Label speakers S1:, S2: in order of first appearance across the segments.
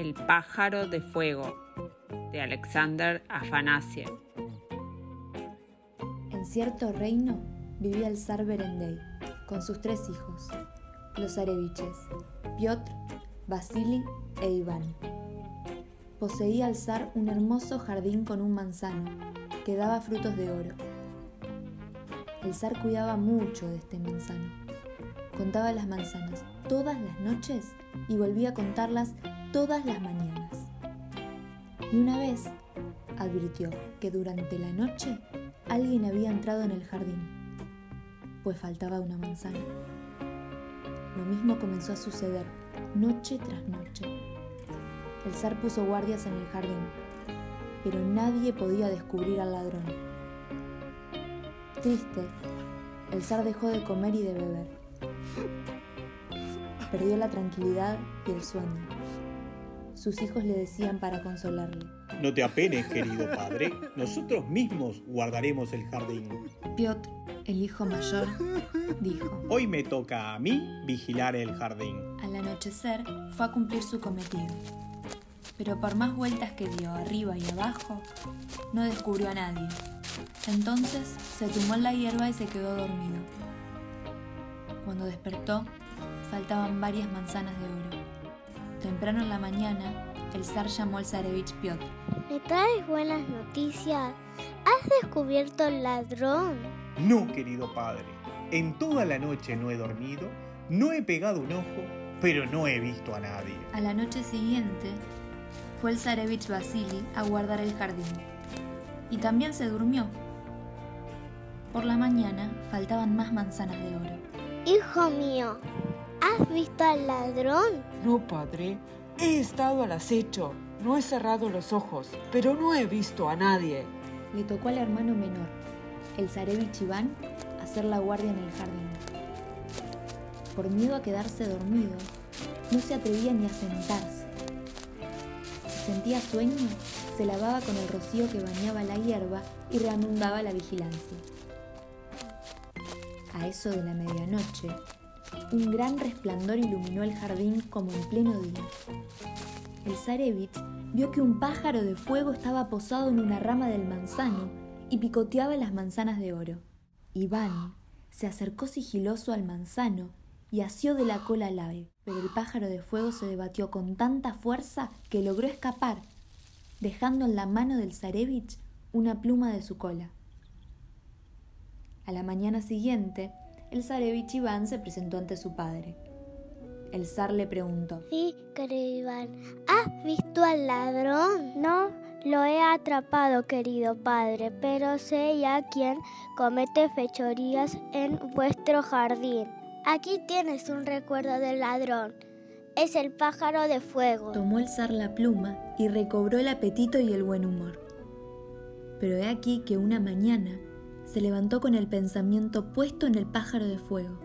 S1: El pájaro de fuego de Alexander Afanasiev.
S2: En cierto reino vivía el zar Berendey con sus tres hijos, los zareviches, Piotr, Vasily e Iván. Poseía el zar un hermoso jardín con un manzano que daba frutos de oro. El zar cuidaba mucho de este manzano. Contaba las manzanas todas las noches y volvía a contarlas todas las mañanas. Y una vez advirtió que durante la noche alguien había entrado en el jardín, pues faltaba una manzana. Lo mismo comenzó a suceder noche tras noche. El zar puso guardias en el jardín, pero nadie podía descubrir al ladrón. Triste, el zar dejó de comer y de beber. Perdió la tranquilidad y el sueño. Sus hijos le decían para consolarle.
S3: No te apenes, querido padre. Nosotros mismos guardaremos el jardín.
S2: Piotr, el hijo mayor, dijo.
S3: Hoy me toca a mí vigilar el jardín.
S2: Al anochecer fue a cumplir su cometido. Pero por más vueltas que dio arriba y abajo, no descubrió a nadie. Entonces se tumbó en la hierba y se quedó dormido. Cuando despertó, faltaban varias manzanas de oro. Temprano en la mañana, el zar llamó al zarevich Piotr.
S4: ¿Me traes buenas noticias? ¿Has descubierto al ladrón?
S3: No, querido padre. En toda la noche no he dormido, no he pegado un ojo, pero no he visto a nadie.
S2: A la noche siguiente, fue el zarevich Vasily a guardar el jardín. Y también se durmió. Por la mañana faltaban más manzanas de oro.
S4: Hijo mío, ¿has visto al ladrón?
S5: No, padre. He estado al acecho. No he cerrado los ojos, pero no he visto a nadie.
S2: Le tocó al hermano menor, el zarevich Iván, hacer la guardia en el jardín. Por miedo a quedarse dormido, no se atrevía ni a sentarse. Si sentía sueño, se lavaba con el rocío que bañaba la hierba y reanudaba la vigilancia. A eso de la medianoche, un gran resplandor iluminó el jardín como en pleno día. El zarevich vio que un pájaro de fuego estaba posado en una rama del manzano y picoteaba las manzanas de oro. Iván se acercó sigiloso al manzano y asió de la cola al ave, pero el pájaro de fuego se debatió con tanta fuerza que logró escapar, dejando en la mano del zarevich una pluma de su cola. A la mañana siguiente, el zarevich Iván se presentó ante su padre. El zar le preguntó.
S4: Sí, querido Iván. ¿Has visto al ladrón? No, lo he atrapado, querido padre, pero sé ya quién comete fechorías en vuestro jardín. Aquí tienes un recuerdo del ladrón. Es el pájaro de fuego.
S2: Tomó el zar la pluma y recobró el apetito y el buen humor. Pero he aquí que una mañana se levantó con el pensamiento puesto en el pájaro de fuego.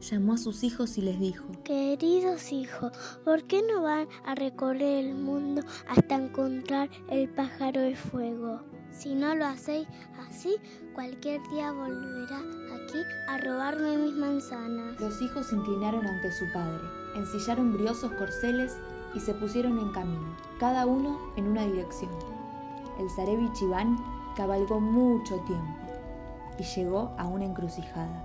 S2: Llamó a sus hijos y les dijo,
S4: Queridos hijos, ¿por qué no van a recorrer el mundo hasta encontrar el pájaro de fuego? Si no lo hacéis así, cualquier día volverá aquí a robarme mis manzanas.
S2: Los hijos se inclinaron ante su padre, ensillaron briosos corceles y se pusieron en camino, cada uno en una dirección. El zarevich Iván cabalgó mucho tiempo y llegó a una encrucijada.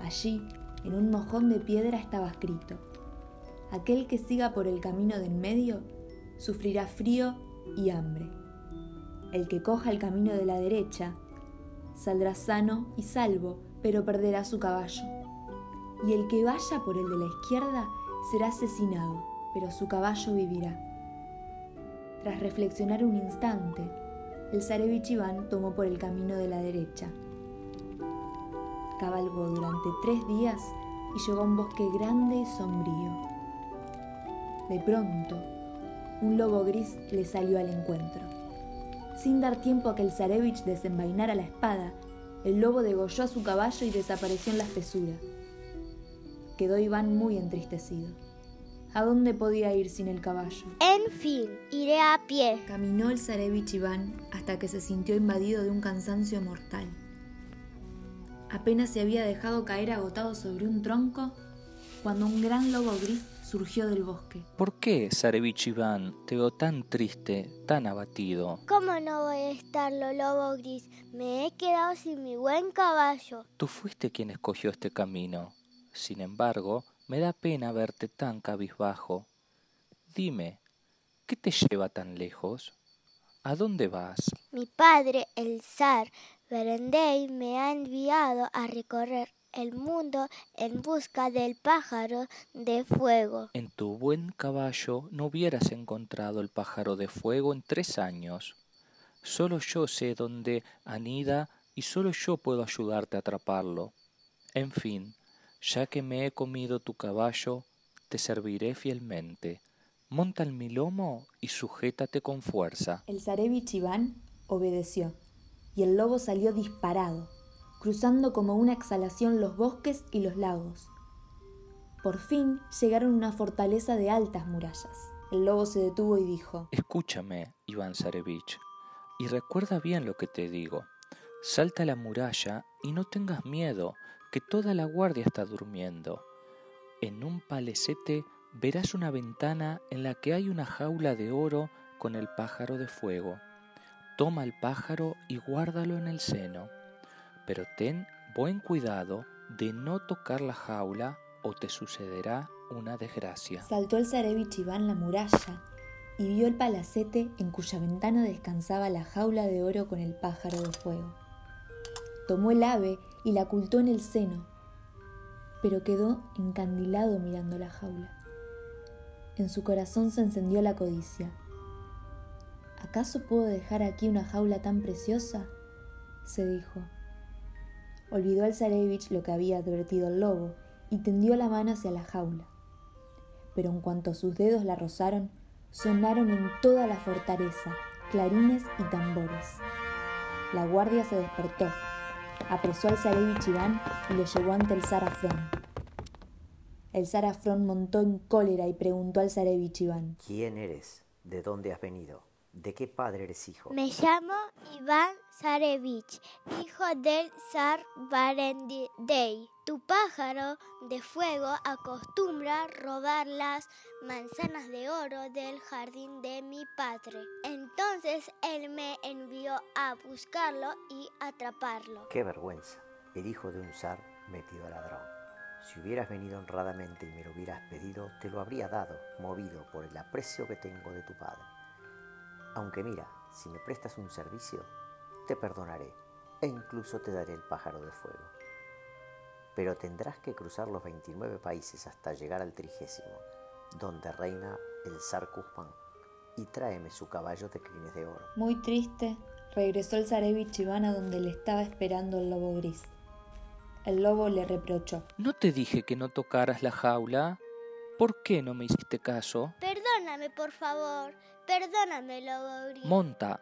S2: Allí, en un mojón de piedra estaba escrito, aquel que siga por el camino del medio sufrirá frío y hambre. El que coja el camino de la derecha saldrá sano y salvo, pero perderá su caballo. Y el que vaya por el de la izquierda será asesinado, pero su caballo vivirá. Tras reflexionar un instante, el zarevich Iván tomó por el camino de la derecha. Cabalgó durante tres días y llegó a un bosque grande y sombrío. De pronto, un lobo gris le salió al encuentro. Sin dar tiempo a que el zarevich desenvainara la espada, el lobo degolló a su caballo y desapareció en la espesura. Quedó Iván muy entristecido. ¿A dónde podía ir sin el caballo?
S4: En fin, iré a pie.
S2: Caminó el zarevich Iván hasta que se sintió invadido de un cansancio mortal. Apenas se había dejado caer agotado sobre un tronco cuando un gran lobo gris surgió del bosque.
S6: ¿Por qué, Zarevich Iván, te veo tan triste, tan abatido?
S4: ¿Cómo no voy a estarlo, lobo gris? Me he quedado sin mi buen caballo.
S6: Tú fuiste quien escogió este camino. Sin embargo, me da pena verte tan cabizbajo. Dime, ¿qué te lleva tan lejos? ¿A dónde vas?
S4: Mi padre, el zar Berendey, me ha enviado a recorrer el mundo en busca del pájaro de fuego.
S6: En tu buen caballo no hubieras encontrado el pájaro de fuego en tres años. Solo yo sé dónde anida y solo yo puedo ayudarte a atraparlo. En fin, ya que me he comido tu caballo, te serviré fielmente. Monta en mi lomo y sujétate con fuerza.
S2: El zarevich Iván obedeció, y el lobo salió disparado, cruzando como una exhalación los bosques y los lagos. Por fin llegaron a una fortaleza de altas murallas. El lobo se detuvo y dijo,
S6: Escúchame, Iván Zarevich, y recuerda bien lo que te digo. Salta a la muralla y no tengas miedo, que toda la guardia está durmiendo. En un palecete verás una ventana en la que hay una jaula de oro con el pájaro de fuego. Toma el pájaro y guárdalo en el seno, pero ten buen cuidado de no tocar la jaula o te sucederá una desgracia.
S2: Saltó el zarevich Iván la muralla y vio el palacete en cuya ventana descansaba la jaula de oro con el pájaro de fuego. Tomó el ave y la ocultó en el seno, pero quedó encandilado mirando la jaula. En su corazón se encendió la codicia. ¿Acaso puedo dejar aquí una jaula tan preciosa? se dijo. Olvidó al zarevich lo que había advertido el lobo y tendió la mano hacia la jaula. Pero en cuanto sus dedos la rozaron, sonaron en toda la fortaleza clarines y tambores. La guardia se despertó, apresó al zarevich Iván y lo llevó ante el zar Afrón. El zar Afrón montó en cólera y preguntó al zarevich Iván.
S7: ¿Quién eres? ¿De dónde has venido? ¿De qué padre eres hijo?
S4: Me llamo Iván Zarevich, hijo del zar Barendey. Tu pájaro de fuego acostumbra robar las manzanas de oro del jardín de mi padre. Entonces él me envió a buscarlo y atraparlo.
S7: ¡Qué vergüenza! El hijo de un zar metido a ladrón. Si hubieras venido honradamente y me lo hubieras pedido, te lo habría dado, movido por el aprecio que tengo de tu padre. Aunque mira, si me prestas un servicio, te perdonaré e incluso te daré el pájaro de fuego. Pero tendrás que cruzar los 29 países hasta llegar al trigésimo, donde reina el zar Kuzpan, y tráeme su caballo de crines de oro.
S2: Muy triste, regresó el zarevich Iván a donde le estaba esperando el lobo gris. El lobo le reprochó.
S6: ¿No te dije que no tocaras la jaula? ¿Por qué no me hiciste caso?
S4: Perdóname, por favor. Perdóname, lobo gris.
S6: Monta,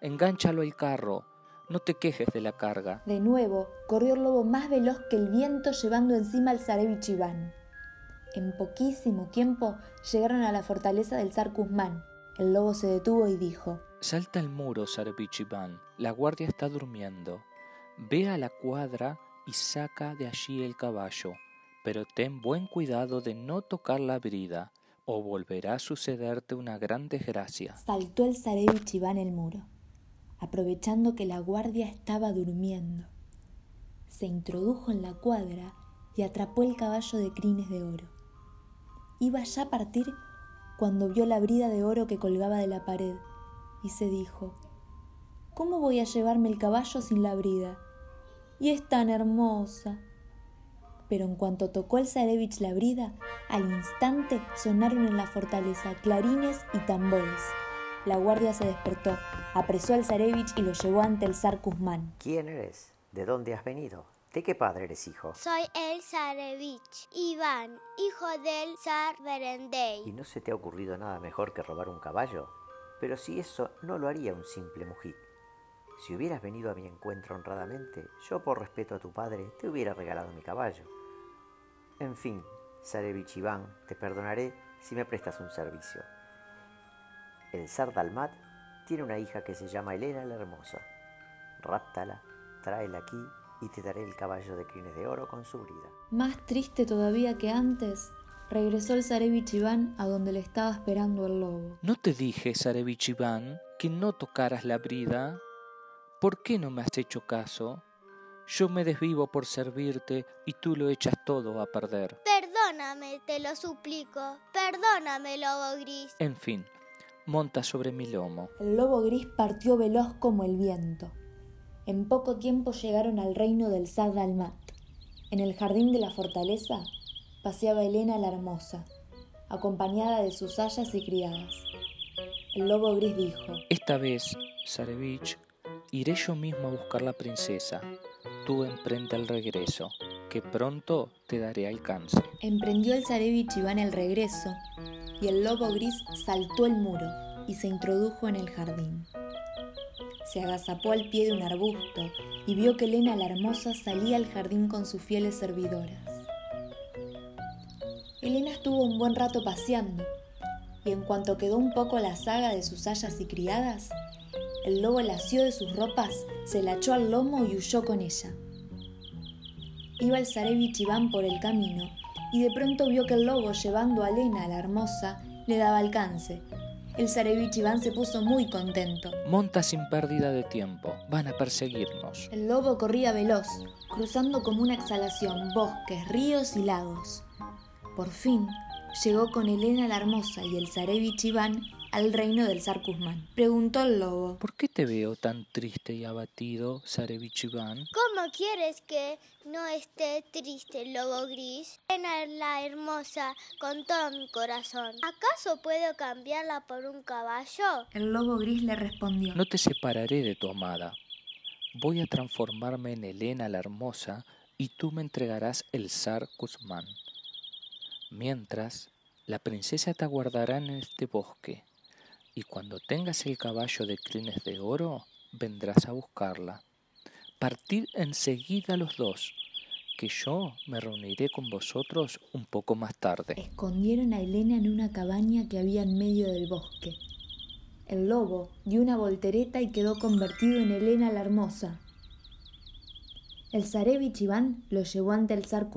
S6: engánchalo al carro. No te quejes de la carga.
S2: De nuevo, corrió el lobo más veloz que el viento llevando encima al zarevich Iván. En poquísimo tiempo llegaron a la fortaleza del zar Kuzmán. El lobo se detuvo y dijo,
S6: Salta al muro, Zarevich Iván. La guardia está durmiendo. Ve a la cuadra y saca de allí el caballo, pero ten buen cuidado de no tocar la brida, o volverá a sucederte una gran desgracia.
S2: Saltó el zarevich Iván el muro, aprovechando que la guardia estaba durmiendo. Se introdujo en la cuadra y atrapó el caballo de crines de oro. Iba ya a partir cuando vio la brida de oro que colgaba de la pared y se dijo, ¿cómo voy a llevarme el caballo sin la brida? Y es tan hermosa. Pero en cuanto tocó el zarevich la brida, al instante sonaron en la fortaleza clarines y tambores. La guardia se despertó, apresó al zarevich y lo llevó ante el zar Kuzmán.
S7: ¿Quién eres? ¿De dónde has venido? ¿De qué padre eres hijo?
S4: Soy el zarevich Iván, hijo del zar Berendey.
S7: ¿Y no se te ha ocurrido nada mejor que robar un caballo? Pero si eso no lo haría un simple mujik. Si hubieras venido a mi encuentro honradamente, yo por respeto a tu padre te hubiera regalado mi caballo. En fin, Zarevich Iván, te perdonaré si me prestas un servicio. El zar Dalmat tiene una hija que se llama Elena la Hermosa. Ráptala, tráela aquí y te daré el caballo de crines de oro con su brida.
S2: Más triste todavía que antes, Regresó el zarevich Iván a donde le estaba esperando el lobo.
S6: ¿No te dije, Zarevich Iván, que no tocaras la brida? ¿Por qué no me has hecho caso? Yo me desvivo por servirte y tú lo echas todo a perder.
S4: Perdóname, te lo suplico. Perdóname, lobo gris.
S6: En fin, monta sobre mi lomo.
S2: El lobo gris partió veloz como el viento. En poco tiempo llegaron al reino del zar Dalmat. En el jardín de la fortaleza paseaba Elena la hermosa, acompañada de sus hayas y criadas. El lobo gris dijo,
S6: Esta vez, Zarevich, iré yo mismo a buscar la princesa. Tú emprende el regreso, que pronto te daré alcance.
S2: Emprendió el zarevich Iván el regreso, y el lobo gris saltó el muro y se introdujo en el jardín. Se agazapó al pie de un arbusto y vio que Elena la hermosa salía al jardín con sus fieles servidoras. Elena estuvo un buen rato paseando, y en cuanto quedó un poco la saga de sus hayas y criadas, el lobo la asió de sus ropas, se la echó al lomo y huyó con ella. Iba el zarevich Iván por el camino y de pronto vio que el lobo, llevando a Elena la hermosa, le daba alcance. El zarevich Iván se puso muy contento.
S6: Monta sin pérdida de tiempo, van a perseguirnos.
S2: El lobo corría veloz, cruzando como una exhalación bosques, ríos y lagos. Por fin llegó con Elena la hermosa y el zarevich Iván al reino del zar Kuzmán. Preguntó el lobo.
S6: ¿Por qué te veo tan triste y abatido, Zarevich Iván?
S4: ¿Cómo quieres que no esté triste, lobo gris? Elena la hermosa con todo mi corazón. ¿Acaso puedo cambiarla por un caballo?
S2: El lobo gris le respondió.
S6: No te separaré de tu amada. Voy a transformarme en Elena la hermosa y tú me entregarás el zar Kuzmán. Mientras, la princesa te aguardará en este bosque y cuando tengas el caballo de crines de oro, vendrás a buscarla. Partid enseguida los dos, que yo me reuniré con vosotros un poco más tarde.
S2: Escondieron a Elena en una cabaña que había en medio del bosque. El lobo dio una voltereta y quedó convertido en Elena la hermosa. El zarevich Iván lo llevó ante el zar.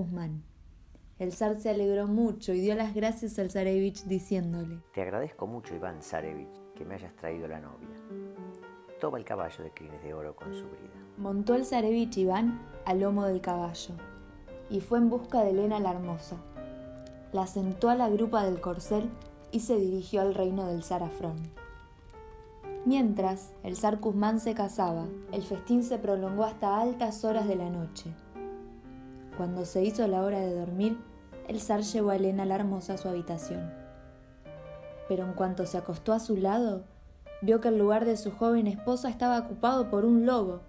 S2: El zar se alegró mucho y dio las gracias al zarevich diciéndole,
S7: Te agradezco mucho, Iván Zarevich, que me hayas traído la novia. Toma el caballo de crines de oro con su brida.
S2: Montó el zarevich Iván al lomo del caballo y fue en busca de Elena la hermosa. La sentó a la grupa del corcel y se dirigió al reino del zar Afrón. Mientras el zar Kuzmán se casaba, el festín se prolongó hasta altas horas de la noche. Cuando se hizo la hora de dormir, el zar llevó a Elena la hermosa a su habitación. Pero en cuanto se acostó a su lado, vio que el lugar de su joven esposa estaba ocupado por un lobo.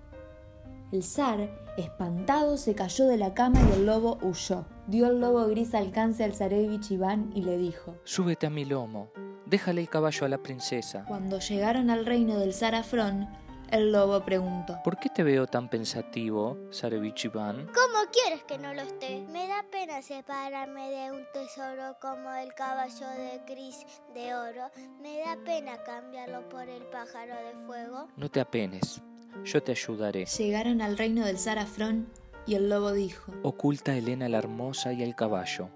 S2: El zar, espantado, se cayó de la cama y el lobo huyó. Dio el lobo gris alcance al zarevich Iván y le dijo,
S6: Súbete a mi lomo, déjale el caballo a la princesa.
S2: Cuando llegaron al reino del zar Afrón, el lobo preguntó,
S6: ¿Por qué te veo tan pensativo, Zarevich Iván?
S4: ¿Cómo quieres que no lo esté? Me da pena separarme de un tesoro como el caballo de gris de oro. Me da pena cambiarlo por el pájaro de fuego.
S6: No te apenes, yo te ayudaré.
S2: Llegaron al reino del zar Afrón y el lobo dijo,
S6: Oculta a Elena la hermosa y el caballo.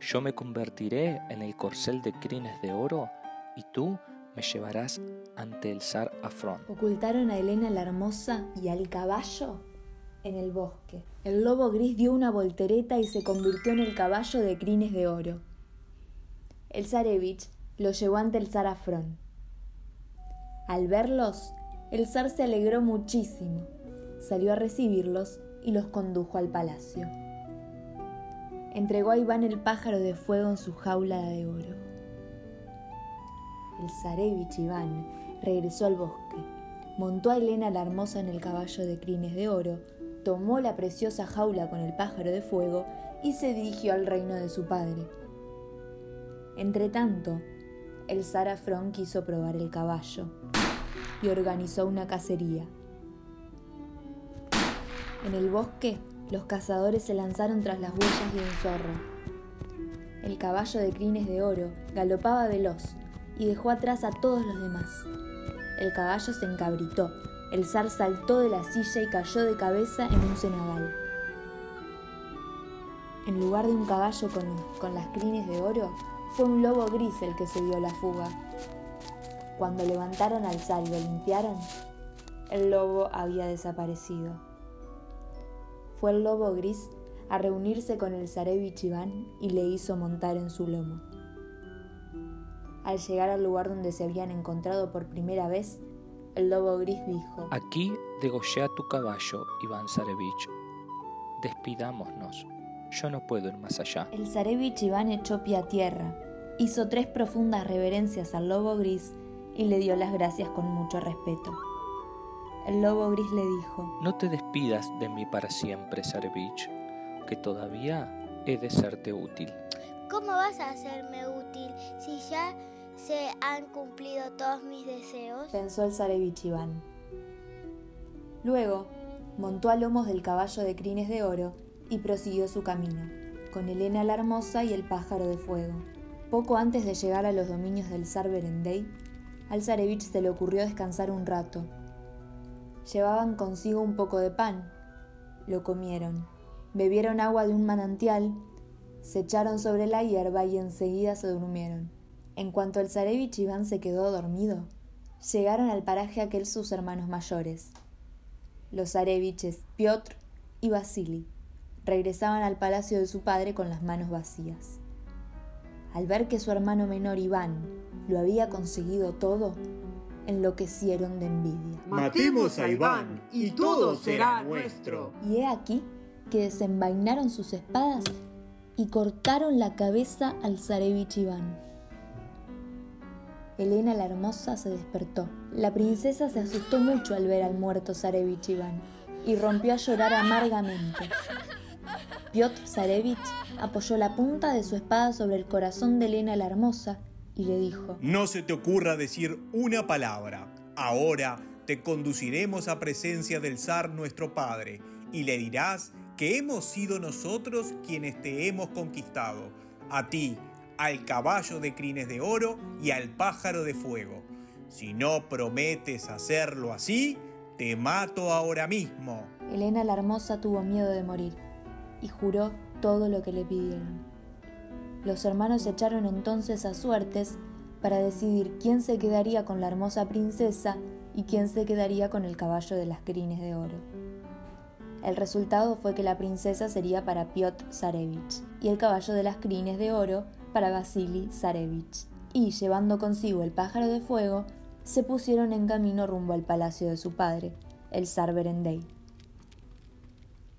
S6: Yo me convertiré en el corcel de crines de oro y tú me llevarás ante el zar Afrón.
S2: Ocultaron a Elena la hermosa y al caballo en el bosque. El lobo gris dio una voltereta y se convirtió en el caballo de crines de oro. El zarevich lo llevó ante el zar Afrón. Al verlos, el zar se alegró muchísimo. Salió a recibirlos y los condujo al palacio. Entregó a Iván el pájaro de fuego en su jaula de oro. El zarevich Iván regresó al bosque, montó a Elena la hermosa en el caballo de crines de oro, tomó la preciosa jaula con el pájaro de fuego y se dirigió al reino de su padre. Entretanto, el zar Afrón quiso probar el caballo y organizó una cacería. En el bosque, los cazadores se lanzaron tras las huellas de un zorro. El caballo de crines de oro galopaba veloz y dejó atrás a todos los demás. El caballo se encabritó, el zar saltó de la silla y cayó de cabeza en un cenagal. En lugar de un caballo con, con las crines de oro, fue un lobo gris el que se dio la fuga. Cuando levantaron al zar y lo limpiaron, el lobo había desaparecido. Fue el lobo gris a reunirse con el zarevich Iván y le hizo montar en su lomo. Al llegar al lugar donde se habían encontrado por primera vez, el lobo gris dijo,
S6: Aquí degollé a tu caballo, Iván Zarevich. Despidámonos. Yo no puedo ir más allá.
S2: El zarevich Iván echó pie a tierra, hizo tres profundas reverencias al lobo gris y le dio las gracias con mucho respeto. El lobo gris le dijo,
S6: No te despidas de mí para siempre, Zarevich, que todavía he de serte útil.
S4: ¿Cómo vas a hacerme útil se han cumplido todos mis deseos?
S2: pensó el zarevich Iván. Luego, montó a lomos del caballo de crines de oro y prosiguió su camino, con Helena la Hermosa y el pájaro de fuego. Poco antes de llegar a los dominios del zar Berendey, al zarevich se le ocurrió descansar un rato. Llevaban consigo un poco de pan. Lo comieron. Bebieron agua de un manantial, se echaron sobre la hierba y enseguida se durmieron. En cuanto el zarevich Iván se quedó dormido, llegaron al paraje aquel sus hermanos mayores. Los zareviches Piotr y Vasily regresaban al palacio de su padre con las manos vacías. Al ver que su hermano menor Iván lo había conseguido todo, enloquecieron de envidia.
S3: Matemos a Iván y todo será nuestro.
S2: Y he aquí que desenvainaron sus espadas y cortaron la cabeza al zarevich Iván. Elena la hermosa se despertó. La princesa se asustó mucho al ver al muerto zarevich Iván y rompió a llorar amargamente. Piotr Zarevich apoyó la punta de su espada sobre el corazón de Elena la hermosa y le dijo,
S3: No se te ocurra decir una palabra. Ahora te conduciremos a presencia del zar nuestro padre y le dirás que hemos sido nosotros quienes te hemos conquistado, a ti, al caballo de crines de oro y al pájaro de fuego. Si no prometes hacerlo así, te mato ahora mismo.
S2: Elena la hermosa tuvo miedo de morir y juró todo lo que le pidieron. Los hermanos echaron entonces a suertes para decidir quién se quedaría con la hermosa princesa y quién se quedaría con el caballo de las crines de oro. El resultado fue que la princesa sería para Piotr Zarevich y el caballo de las crines de oro para Vasily Zarevich. Y, llevando consigo el pájaro de fuego, se pusieron en camino rumbo al palacio de su padre, el zar Berendey.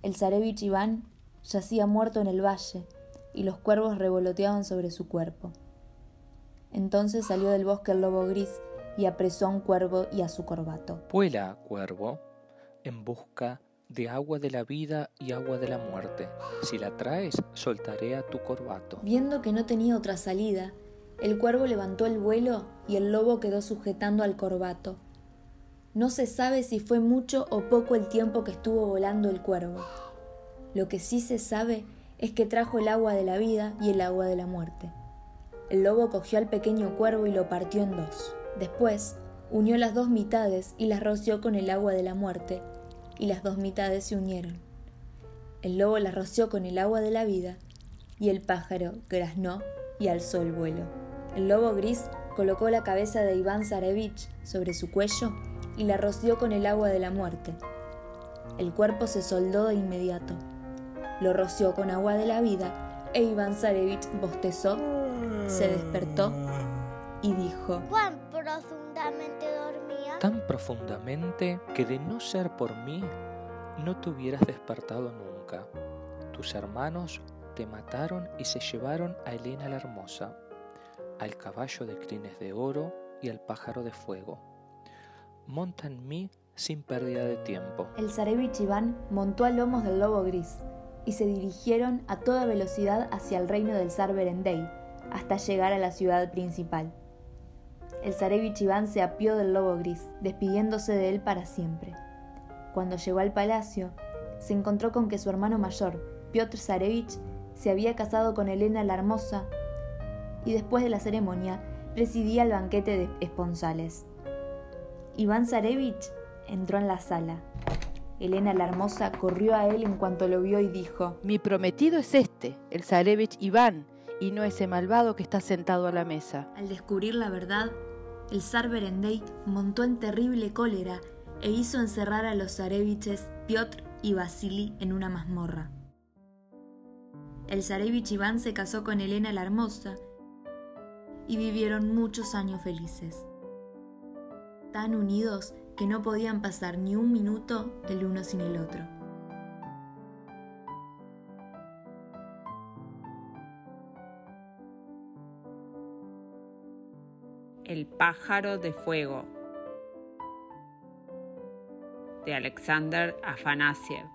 S2: El zarevich Iván yacía muerto en el valle y los cuervos revoloteaban sobre su cuerpo. Entonces salió del bosque el lobo gris y apresó a un cuervo y a su corbato.
S6: Vuela, cuervo, en busca de agua de la vida y agua de la muerte. Si la traes, soltaré a tu corbato.
S2: Viendo que no tenía otra salida, el cuervo levantó el vuelo y el lobo quedó sujetando al corbato. No se sabe si fue mucho o poco el tiempo que estuvo volando el cuervo. Lo que sí se sabe es que trajo el agua de la vida y el agua de la muerte. El lobo cogió al pequeño cuervo y lo partió en dos. Después, unió las dos mitades y las roció con el agua de la muerte, y las dos mitades se unieron. El lobo las roció con el agua de la vida, y el pájaro graznó y alzó el vuelo. El lobo gris colocó la cabeza de Iván Zarevich sobre su cuello y la roció con el agua de la muerte. El cuerpo se soldó de inmediato. Lo roció con agua de la vida e Iván Zarevich bostezó, se despertó y dijo,
S4: ¿Cuán profundamente dormía?
S6: Tan profundamente que de no ser por mí, no te hubieras despertado nunca. Tus hermanos te mataron y se llevaron a Elena la Hermosa, al caballo de crines de oro y al pájaro de fuego. Monta en mí sin pérdida de tiempo.
S2: El zarevich Iván montó a lomos del lobo gris y se dirigieron a toda velocidad hacia el reino del zar Berendey, hasta llegar a la ciudad principal. El zarevich Iván se apió del lobo gris, despidiéndose de él para siempre. Cuando llegó al palacio, se encontró con que su hermano mayor, Piotr Zarevich, se había casado con Elena la Hermosa y después de la ceremonia presidía el banquete de esponsales. Iván Zarevich entró en la sala. Elena la Hermosa corrió a él en cuanto lo vio y dijo,
S8: Mi prometido es este, el Zarevich Iván, y no ese malvado que está sentado a la mesa.
S2: Al descubrir la verdad, el zar Berendey montó en terrible cólera e hizo encerrar a los zareviches Piotr y Vasily en una mazmorra. El zarevich Iván se casó con Elena la Hermosa y vivieron muchos años felices, tan unidos que no podían pasar ni un minuto el uno sin el otro.
S1: El pájaro de fuego. De Alexander Afanasiev